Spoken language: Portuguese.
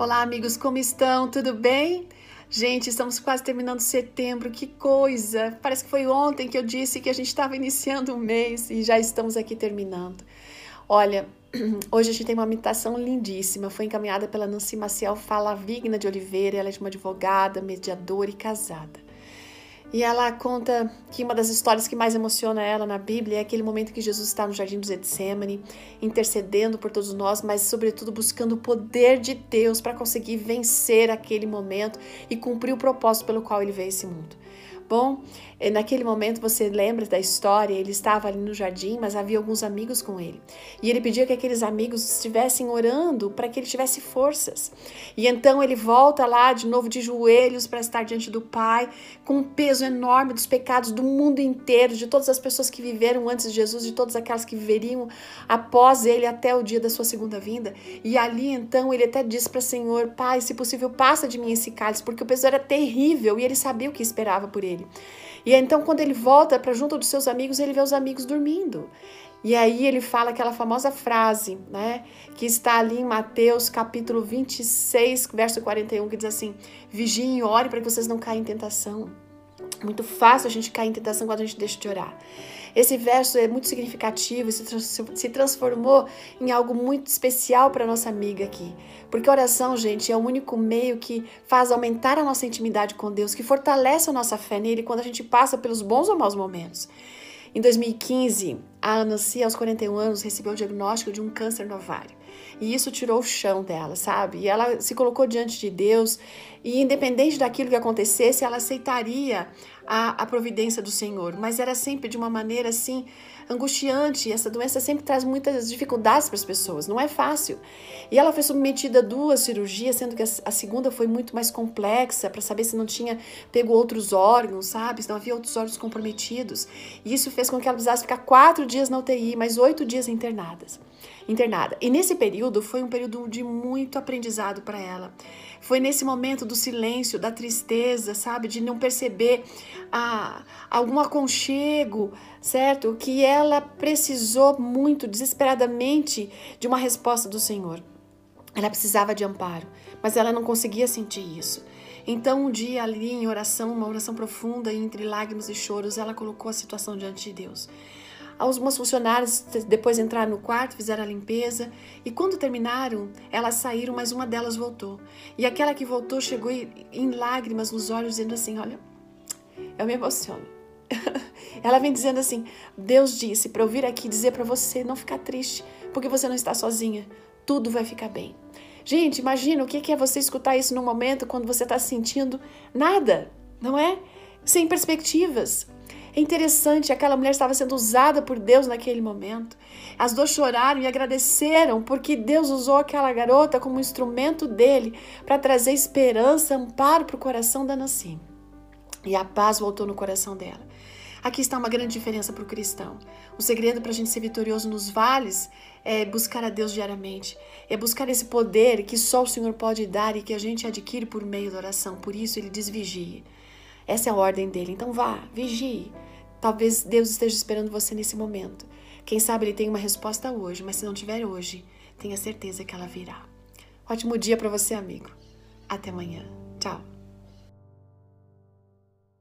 Olá, amigos, como estão? Tudo bem? Gente, estamos quase terminando setembro, que coisa! Parece que foi ontem que eu disse que a gente estava iniciando o mês e já estamos aqui terminando. Olha, hoje a gente tem uma meditação lindíssima, foi encaminhada pela Nancy Maciel Falavigna de Oliveira, ela é uma advogada, mediadora e casada. E ela conta que uma das histórias que mais emociona ela na Bíblia é aquele momento que Jesus está no jardim do Getsemane, intercedendo por todos nós, mas sobretudo buscando o poder de Deus para conseguir vencer aquele momento e cumprir o propósito pelo qual ele veio a esse mundo. Bom, naquele momento você lembra da história, ele estava ali no jardim, mas havia alguns amigos com ele. E ele pedia que aqueles amigos estivessem orando para que ele tivesse forças. E então ele volta lá de novo de joelhos para estar diante do Pai, com um peso enorme dos pecados do mundo inteiro, de todas as pessoas que viveram antes de Jesus, de todas aquelas que viveriam após ele até o dia da sua segunda vinda. E ali então ele até disse para o Senhor: Pai, se possível, passa de mim esse cálice, porque o peso era terrível e ele sabia o que esperava por ele dele. E então, quando ele volta para junto dos seus amigos, ele vê os amigos dormindo. E aí ele fala aquela famosa frase, né, que está ali em Mateus capítulo 26, verso 41, que diz assim: Vigiem e ore para que vocês não caiam em tentação. Muito fácil a gente cair em tentação quando a gente deixa de orar. Esse verso é muito significativo se transformou em algo muito especial para nossa amiga aqui. Porque oração, gente, é o único meio que faz aumentar a nossa intimidade com Deus, que fortalece a nossa fé nele quando a gente passa pelos bons ou maus momentos. Em 2015, a Nancy, aos 41 anos, recebeu o diagnóstico de um câncer no ovário. E isso tirou o chão dela, sabe? E ela se colocou diante de Deus e, independente daquilo que acontecesse, ela aceitaria a, a providência do Senhor. Mas era sempre de uma maneira assim angustiante. Essa doença sempre traz muitas dificuldades para as pessoas, não é fácil. E ela foi submetida a duas cirurgias, sendo que a segunda foi muito mais complexa para saber se não tinha pego outros órgãos, sabe? Se não havia outros órgãos comprometidos. E isso fez com que ela precisasse ficar quatro dias na UTI, mais oito dias internadas internada. E nesse período foi um período de muito aprendizado para ela. Foi nesse momento do silêncio, da tristeza, sabe, de não perceber a, algum aconchego, certo? Que ela precisou muito, desesperadamente, de uma resposta do Senhor. Ela precisava de amparo, mas ela não conseguia sentir isso. Então, um dia ali em oração, uma oração profunda, entre lágrimas e choros, ela colocou a situação diante de Deus. Algumas funcionárias depois entraram no quarto, fizeram a limpeza e quando terminaram, elas saíram, mas uma delas voltou. E aquela que voltou chegou em lágrimas nos olhos, dizendo assim: Olha, eu me emociono. Ela vem dizendo assim: Deus disse para eu vir aqui dizer para você não ficar triste, porque você não está sozinha. Tudo vai ficar bem. Gente, imagina o que é você escutar isso num momento quando você está sentindo nada, não é? Sem perspectivas. É interessante, aquela mulher estava sendo usada por Deus naquele momento. As duas choraram e agradeceram porque Deus usou aquela garota como instrumento dele para trazer esperança, amparo para o coração da Nancy. E a paz voltou no coração dela. Aqui está uma grande diferença para o cristão. O segredo para a gente ser vitorioso nos vales é buscar a Deus diariamente, é buscar esse poder que só o Senhor pode dar e que a gente adquire por meio da oração. Por isso ele diz vigie. Essa é a ordem dele. Então vá, vigie. Talvez Deus esteja esperando você nesse momento. Quem sabe ele tem uma resposta hoje, mas se não tiver hoje, tenha certeza que ela virá. Ótimo dia para você, amigo. Até amanhã. Tchau.